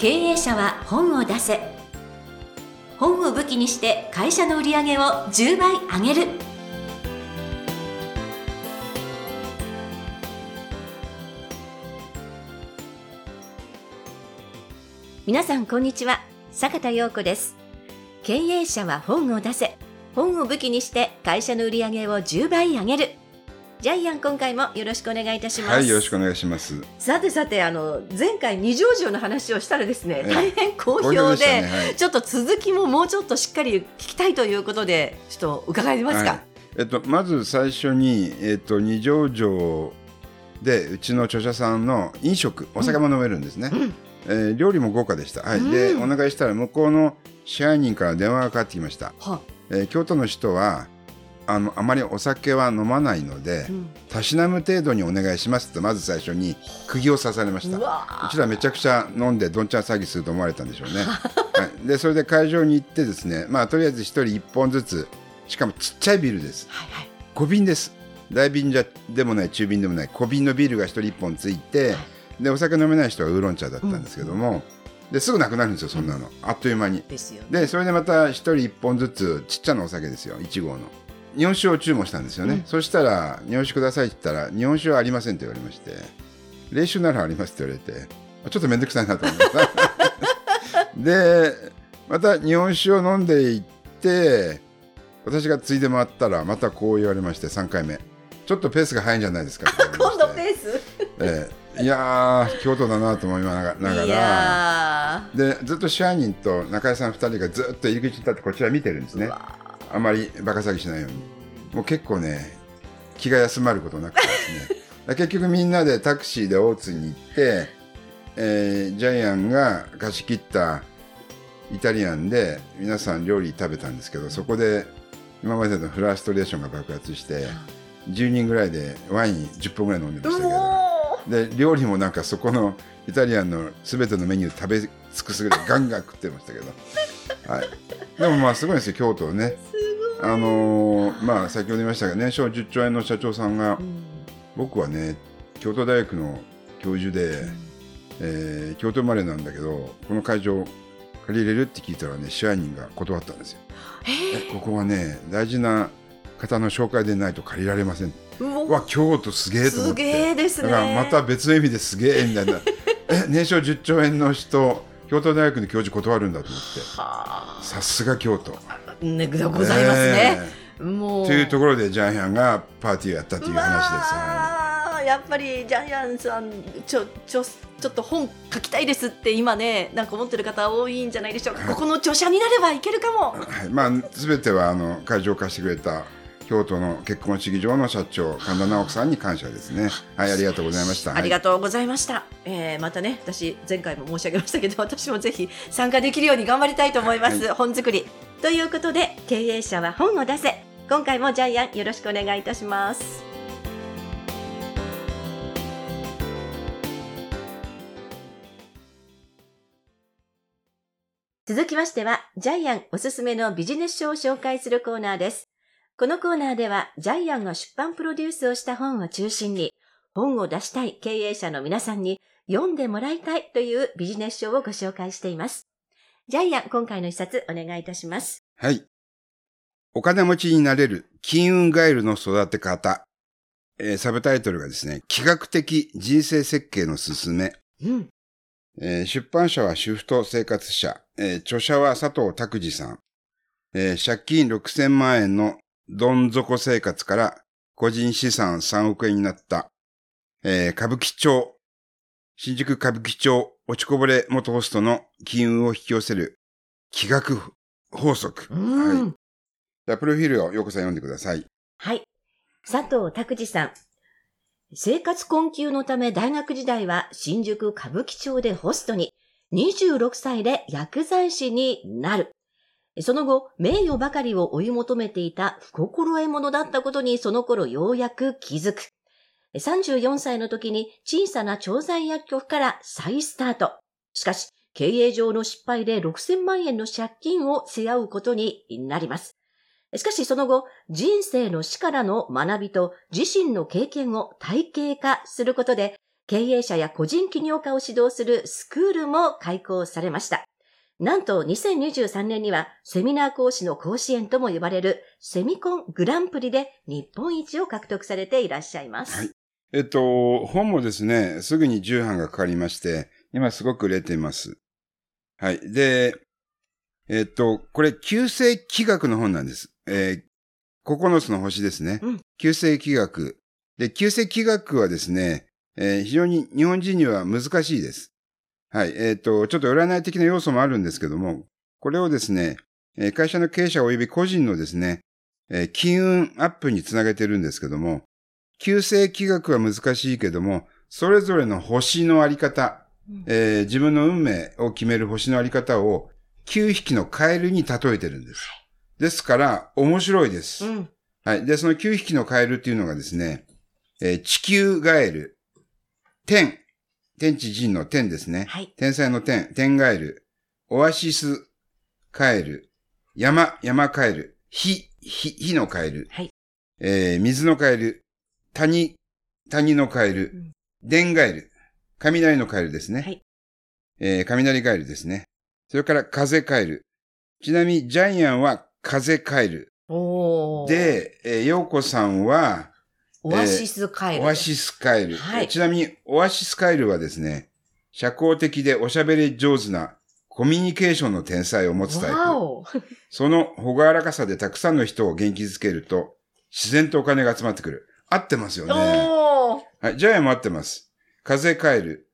経営者は本を出せ。本を武器にして会社の売り上げを10倍上げる。皆さんこんにちは。坂田陽子です。経営者は本を出せ。本を武器にして会社の売り上げを10倍上げる。ジャイアン今回もよろしくお願いいたします。はい、よろしくお願いします。さてさて、あの、前回二条城の話をしたらですね、ええ。大変好好評で、ねはい。ちょっと続きももうちょっとしっかり聞きたいということで、ちょっと伺えますか。はい。えっと、まず最初に、えっと、二条城でうちの著者さんの飲食お酒も飲めるんですね、えー料理も豪華でした、はい。でうん。お願いしたら向こうの支配人から電話がかかってきました、はえー京都の人はあのあまりお酒は飲まないので、うん。たしなむ程度にお願いしますとまず最初に釘を刺されました。うちらめちゃくちゃ飲んでどんちゃん詐欺すると思われたんでしょうね。はい、でそれで会場に行ってですねまあとりあえず一人一本ずつしかもちっちゃいビールです。はいはい。小瓶です。大瓶じゃでもない中瓶でもない小瓶のビールが一人一本ついてでお酒飲めない人はウーロン茶だったんですけども、ですぐなくなるんですよそんなの。あっという間に。でね。でそれでまた一人一本ずつちっちゃなお酒ですよ1合の日本酒を注文したんですよね、うん。そしたら日本酒くださいって言ったら日本酒はありませんと言われまして冷酒ならありますって言われてちょっと面倒くさいなと思いました。でまた日本酒を飲んでいって私がついで回ったらまたこう言われまして3回目。ちょっとペースが速いんじゃないですか今度ペース？ええ。いやー京都だなと思いながら。でずっと支配人と中井さん2人がずっと入り口に立ってこちら見てるんですー。ね。うわあまりバカ詐欺しないように。もう結構ね気が休まることなくてですね。だ 結局みんなでタクシーで大津に行って、えージャイアンが貸し切ったイタリアンで皆さん料理食べたんですけどそこで今までのフラストレーションが爆発して10人ぐらいでワイン10本ぐらい飲んでましたけどもで料理もなんかそこのイタリアンの全てのメニュー食べ尽くすぐらいガンガン食ってましたけど、はい、でもまあすごいですよ京都ねあのーまあ先ほど言いましたが年商10兆円の社長さんがう、うん僕はね京都大学の教授で、えー京都生まれなんだけどこの会場借りれるって聞いたらね支配人が断ったんですよ。えここはね大事な方の紹介でないと借りられません。ううわ京都すげえと思すって。げえですね。だからまた別の意味ですげえみたいなえ年商10兆円の人京都大学の教授断るんだと思って。はさすが京都。あ。ね、ございますね。もう。というところでジャイアンがパーティーをやったという話です、やっぱりジャイアンさんちょちょちょっと本書きたいですって今ねなんか思ってる方多いんじゃないでしょうか、はい。ここの著者になればいけるかも。いはい、まあ全てはあの会場を貸してくれた京都の結婚式場の社長神田直樹さんに感謝ですね。はいありがとうございました。ありがとうございました、えーまたね私前回も申し上げましたけど 私もぜひ参加できるように頑張りたいと思います、は本作り。ということで経営者は本を出せ。今回もジャイアンよろしくお願いいたします。続きましては、ジャイアンおすすめのビジネス書を紹介するコーナーです。このコーナーでは、ジャイアンが出版プロデュースをした本を中心に、本を出したい経営者の皆さんに読んでもらいたいというビジネス書をご紹介しています。ジャイアン、今回の一冊お願いいたします。はいお金持ちになれる金運ガエルの育て方、えーサブタイトルがですね企画的人生設計のすすめうん。えー出版社はシフト生活者、えー著者は佐藤拓司さん、えー借金6000万円のどん底生活から個人資産3億円になった、えー歌舞伎町、新宿歌舞伎町落ちこぼれ元ホストの金運を引き寄せる気学法則。うん。はい。じゃあ、プロフィールをようこさん読んでください。はい。佐藤拓司さん。生活困窮のため大学時代は新宿歌舞伎町でホストに、26歳で薬剤師になる。その後、名誉ばかりを追い求めていた不心得者だったことにその頃ようやく気づく。34歳の時に小さな調剤薬局から再スタート。しかし、経営上の失敗で6000万円の借金を背負うことになります。しかしその後、人生の死からの学びと自身の経験を体系化することで、経営者や個人起業家を指導するスクールも開講されました。なんと2023年にはセミナー講師の甲子園とも呼ばれるセミコングランプリで日本一を獲得されていらっしゃいます。はいえっと、本もですね、すぐに重版がかかりまして、今すごく売れています。はい。で、えっと、これ、旧世気学の本なんです。えー、9つの星ですね。うん旧世気学。で、旧世気学はですね、えー非常に日本人には難しいです。はい。えっ、と、ちょっと占い的な要素もあるんですけども、これをですね、えー会社の経営者及び個人のですね、えー金運アップにつなげてるんですけども、旧世気学は難しいけども、それぞれの星のあり方、うんえー自分の運命を決める星のあり方を9匹のカエルに例えてるんです。ですから、面白いです。うん。はい。で、その9匹のカエルっていうのがですね、えー地球ガエル、天、天地人の天ですね。はい。天才の天、天ガエル、オアシスカエル、山、山カエル、火、火、火のカエル、はいえー水のカエル、谷、谷のカエル、うん電ガエル、雷のカエルですね。はいえー雷カエルですね。それから風カエル。ちなみにジャイアンは風カエル。おー、で、えー、ヨーコさんは、オアシスカエル。オアシスカエル。はいちなみに、オアシスカエルはですね、社交的でおしゃべり上手なコミュニケーションの天才を持つタイプ。そのほがらかさでたくさんの人を元気づけると、自然とお金が集まってくる。合ってますよね。はい、ジャイアンも合ってます。風カエル。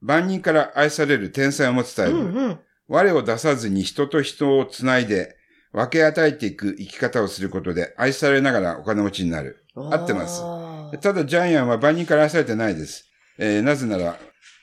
万人から愛される天才を持つタイプ。うんうん。我を出さずに人と人をつないで、分け与えていく生き方をすることで愛されながらお金持ちになる。合ってますただジャイアンは万人から愛されてないです。えーなぜなら、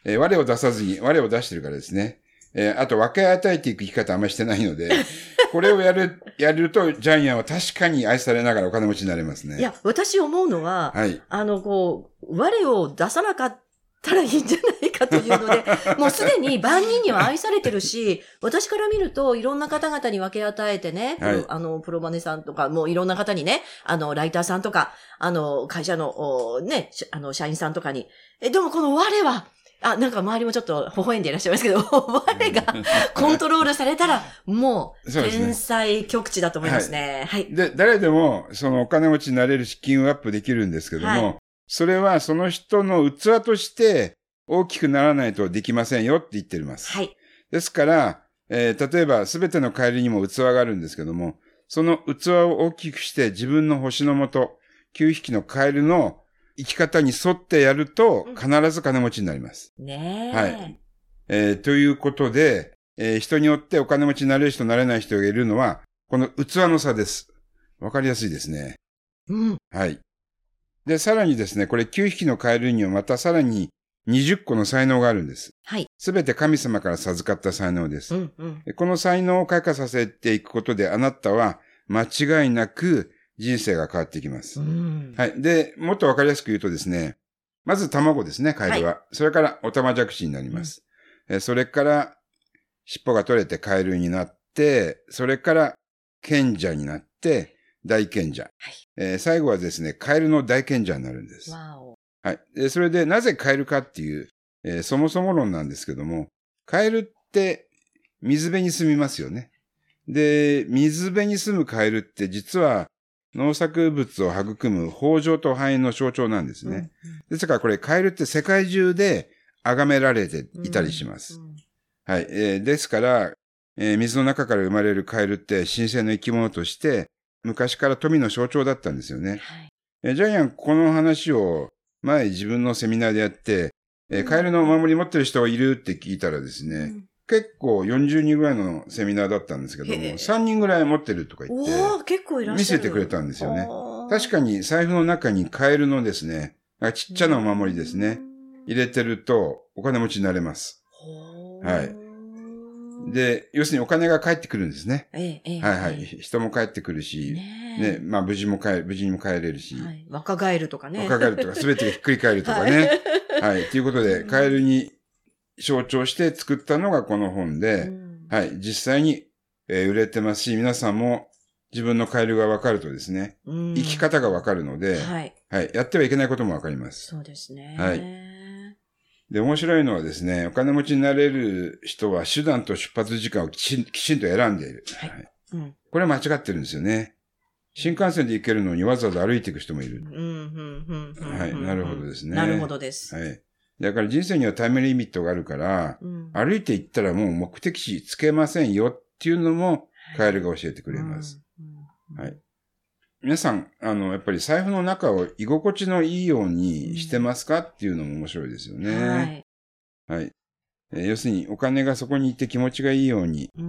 えー我を出さずに我を出してるからですね。えーあと分け与えていく生き方あんまりしてないので、これをやる、やるとジャイアンは確かに愛されながらお金持ちになれますね。いや、私思うのは、はい。あの、こう、我を出さなかったらいいんじゃないかというので、もうすでに万人には愛されてるし、私から見るといろんな方々に分け与えてね、はい。あの、プロマネさんとか、もういろんな方にね、あの、ライターさんとか、あの、会社の、おね、しあの、社員さんとかに、え、でもこの我は、あ、なんか周りもちょっと微笑んでいらっしゃいますけど、我がコントロールされたら、もう、天才極致だと思いますね。はい。で、誰でも、そのお金持ちになれるし、金運アップできるんですけども、はいそれはその人の器として大きくならないとできませんよって言ってます。はい。ですから、えー例えばすべてのカエルにも器があるんですけども、その器を大きくして自分の星のもと、9匹のカエルの生き方に沿ってやるとうん必ず金持ちになります。ねえ。はいえーということで、えー人によってお金持ちになれる人なれない人がいるのは、この器の差です。わかりやすいですね。うん。はい。で、さらにですね、これ9匹のカエルにはまたさらに20個の才能があるんです。はい。すべて神様から授かった才能です。うん、うん。でこの才能を開花させていくことであなたは間違いなく人生が変わっていきます。うん。はい。で、もっとわかりやすく言うとですね、まず卵ですね、カエルは。それからオタマジャクシになります。えそれから尻尾が取れてカエルになって、それから賢者になって大賢者。えー最後はですね、カエルの大賢者になるんです。はい。で、それでなぜカエルかっていう、えーそもそも論なんですけども、カエルって水辺に住みますよね。で、水辺に住むカエルって実は農作物を育む豊穣と繁栄の象徴なんですね。ですからこれカエルって世界中で崇められていたりします。うんはい。えーですから、えー水の中から生まれるカエルって神聖の生き物として昔から富の象徴だったんですよね。はい。えージャイアン、この話を前自分のセミナーでやって、カエルのお守り持ってる人がいるって聞いたらですね、うん結構40人ぐらいのセミナーだったんですけども、へえ3人ぐらい持ってるとか言って、結構いらっしゃる。見せてくれたんですよね確かに財布の中にカエルのですね、ちっちゃなお守りですね、。入れてるとお金持ちになれます。はい。で、要するにお金が返ってくるんですね。ええ、ええ。はいはい。人も返ってくるし、ね。まあ無事も帰、無事にも帰れるし、はい。若返るとかね。若返るとか、すべてがひっくり返るとかね。はい。ということで、カエルに象徴して作ったのがこの本うで、んはい。実際に、えー売れてますし、皆さんも自分のカエルが分かるとですね、うん生き方が分かるので、はい。はい。やってはいけないことも分かります。そうですね。はいで、面白いのはですね、お金持ちになれる人は手段と出発時間をきちんきちんと選んでいる。はいうん。これは間違ってるんですよね。新幹線で行けるのにわざわざ歩いていく人もいる。はいなるほどですねなるほどです。はい。だから人生にはタイムリミットがあるから、うん歩いて行ったらもう目的地つけませんよっていうのも、カエルが教えてくれます。。うんはい。皆さん、あの、やっぱり財布の中を居心地のいいようにしてますかっていうのも面白いですよね。はい。はい。えー要するに、お金がそこに行って気持ちがいいように、うん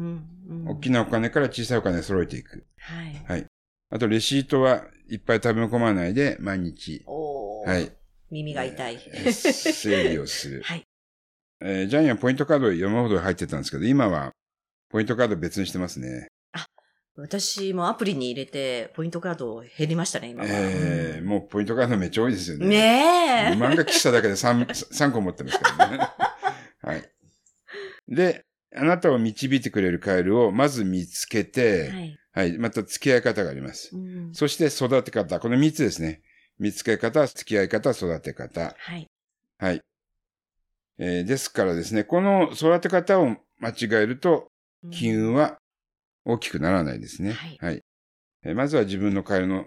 うん大きなお金から小さいお金を揃えていく。はい。はい。あと、レシートはいっぱい食べ込まないで、毎日、おーはい。耳が痛い。えー整理をする。はい。えージャイアンポイントカード山ほど入ってたんですけど、今は、ポイントカード別にしてますね。私もアプリに入れて、ポイントカード減りましたね、今は。えーもうポイントカードめっちゃ多いですよね。ねえ。漫画喫茶だけで 3, 3 個持ってますからね。はい。で、あなたを導いてくれるカエルをまず見つけて、はい、はい。また付き合い方があります。うんそして育て方、この3つですね。見つけ方、付き合い方、育て方。はい。はい。えーですからですね、この育て方を間違えると、金運は大きくならないですね。はいえーまずは自分のカエルの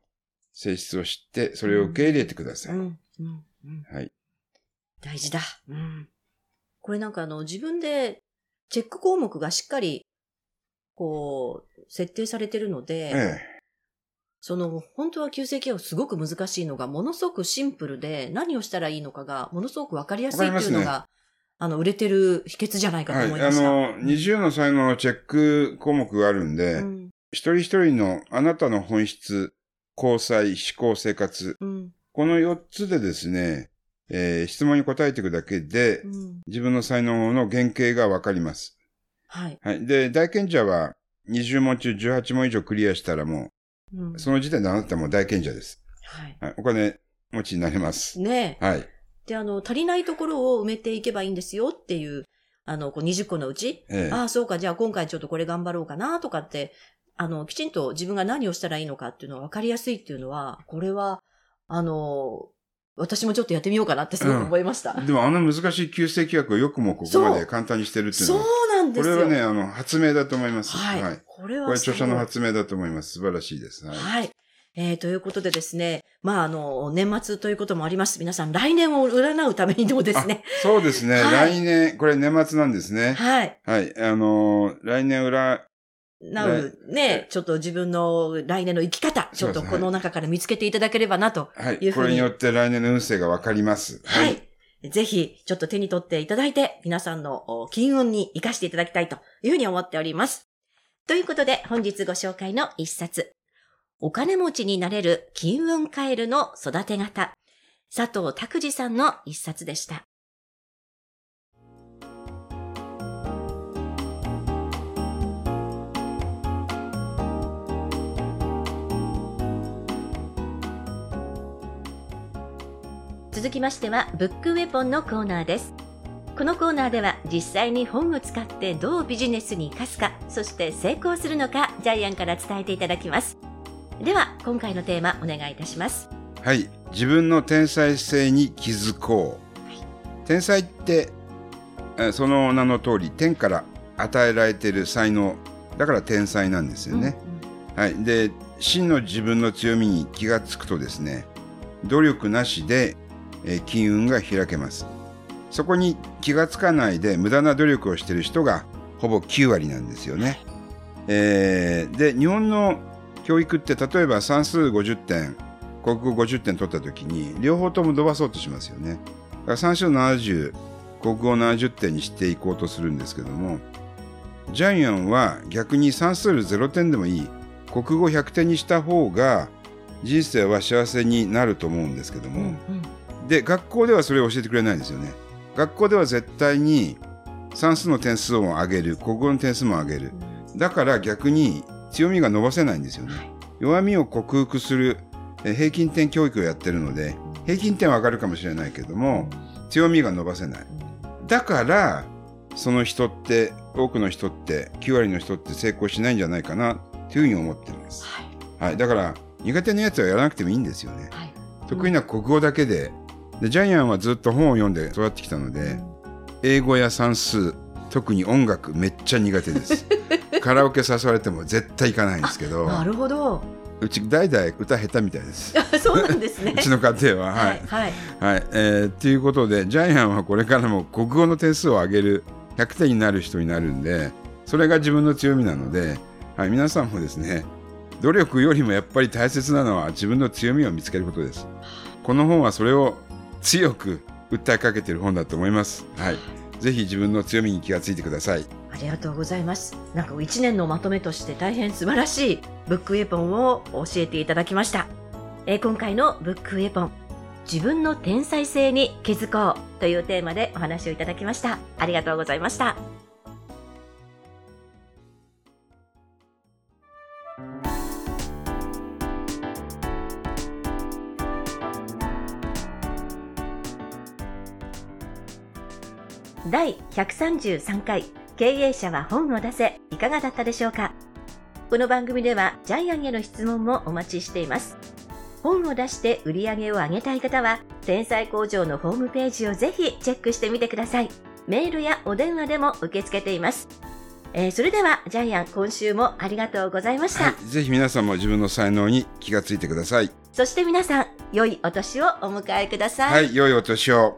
性質を知って、それを受け入れてください。うん。うん。うん。はい。大事だ。うん。これなんかあの、自分でチェック項目がしっかり、こう、設定されてるので、えその、本当は旧世記はすごく難しいのが、ものすごくシンプルで、何をしたらいいのかが、ものすごくわかりやすいっていうのわが、あの、売れてる秘訣じゃないえかとはい。あ思いました。の、20の才能のチェック項目があるんで、うん。一人一人のあなたの本質、交際、思考、生活、うん。この4つでですね、えー質問に答えていくだけで、うん。自分の才能の原型がわかります。はい。はい。で、大賢者は20問中18問以上クリアしたらもうんう、その時点であなたも大賢者です。はい。はい。お金持ちになれます。ねえ。はい。で、あの、足りないところを埋めていけばいいんですよっていう、あの、こう20個のうち、ええああ、そうか、じゃあ今回ちょっとこれ頑張ろうかなとかって、あの、きちんと自分が何をしたらいいのかっていうのが分かりやすいっていうのは、これは、あの、私もちょっとやってみようかなってすごく思いました。でもあの難しい旧正規約をよくもここまで簡単にしてるっていうそうのは、なんですよ。これはね、あの、発明だと思います。はい。はい。これはこれ著者のす発明だと思います。素晴らしいです。はいはい。えー、ということでですね、まあ、あの、年末ということもあります。皆さん、来年を占うためにもですね。あそうですね。はい来年、これ年末なんですね。はい。はい。あのー来年裏、なう、ね、ちょっと自分の来年の生き方、ちょっとこの中から見つけていただければなと。はいいう。ふうにこれによって来年の運勢がわかります。はい。。ぜひ、ちょっと手に取っていただいて、皆さんのお金運に活かしていただきたいというふうに思っております。ということで、本日ご紹介の一冊。お金持ちになれる金運カエルの育て方。佐藤拓司さんの一冊でした。続きましては、ブックウェポンのコーナーです。このコーナーでは実際に本を使ってどうビジネスに生かすか、そして成功するのか、ジャイアンから伝えていただきます。では、今回のテーマお願いいたします。はい。自分の天才性に気づこう。天才って、えーその名の通り、天から与えられている才能。だから天才なんですよね。はい。で、真の自分の強みに気がつくとですね、努力なしで、えー金運が開けます。そこに気がつかないで無駄な努力をしている人がほぼ9割なんですよね。えーで、日本の教育って例えば算数50点、国語50点取った時に両方とも伸ばそうとしますよね。だから算数70、国語70点にしていこうとするんですけども、ジャイアンは逆に算数0点でもいい、国語100点にした方が人生は幸せになると思うんですけども、うんうんで、学校ではそれを教えてくれないんですよね。学校では絶対に算数の点数を上げる、国語の点数も上げる。だから逆に強みが伸ばせないんですよね。はい弱みを克服するえ平均点教育をやってるので、平均点は上がるかもしれないけども、強みが伸ばせない。だから、その人って、多くの人って、9割の人って成功しないんじゃないかな、というふうに思ってます。はいはい、だから苦手なやつはやらなくてもいいんですよね。はい。得意な国語だけででジャイアンはずっと本を読んで育ってきたので英語や算数特に音楽めっちゃ苦手です。カラオケ誘われても絶対行かないんですけど。なるほど。うち代々歌下手みたいです。そうなんですね。う。ちの家庭ははい、はい。はい。えー、ということでジャイアンはこれからも国語の点数を上げる100点になる人になるんでそれが自分の強みなので、はい、皆さんもですね努力よりもやっぱり大切なのは自分の強みを見つけることです。この本はそれを強く訴えかけている本だと思います。はいぜひ自分の強みに気がついてくださいありがとうございます。なんか1年のまとめとして大変素晴らしいブックウェポンを教えていただきました。えー今回のブックウェポン、自分の天才性に気づこうというテーマでお話をいただきました。ありがとうございました。133回経営者は本を出せいかがだったでしょうか？この番組ではジャイアンへの質問もお待ちしています。本を出して売り上げを上げたい方は天才工場のホームページをぜひチェックしてみてください。メールやお電話でも受け付けています、えーそれではジャイアン今週もありがとうございました、はい、ぜひ皆さんも自分の才能に気がついてください。そして皆さん良いお年をお迎えください。はい良いお年を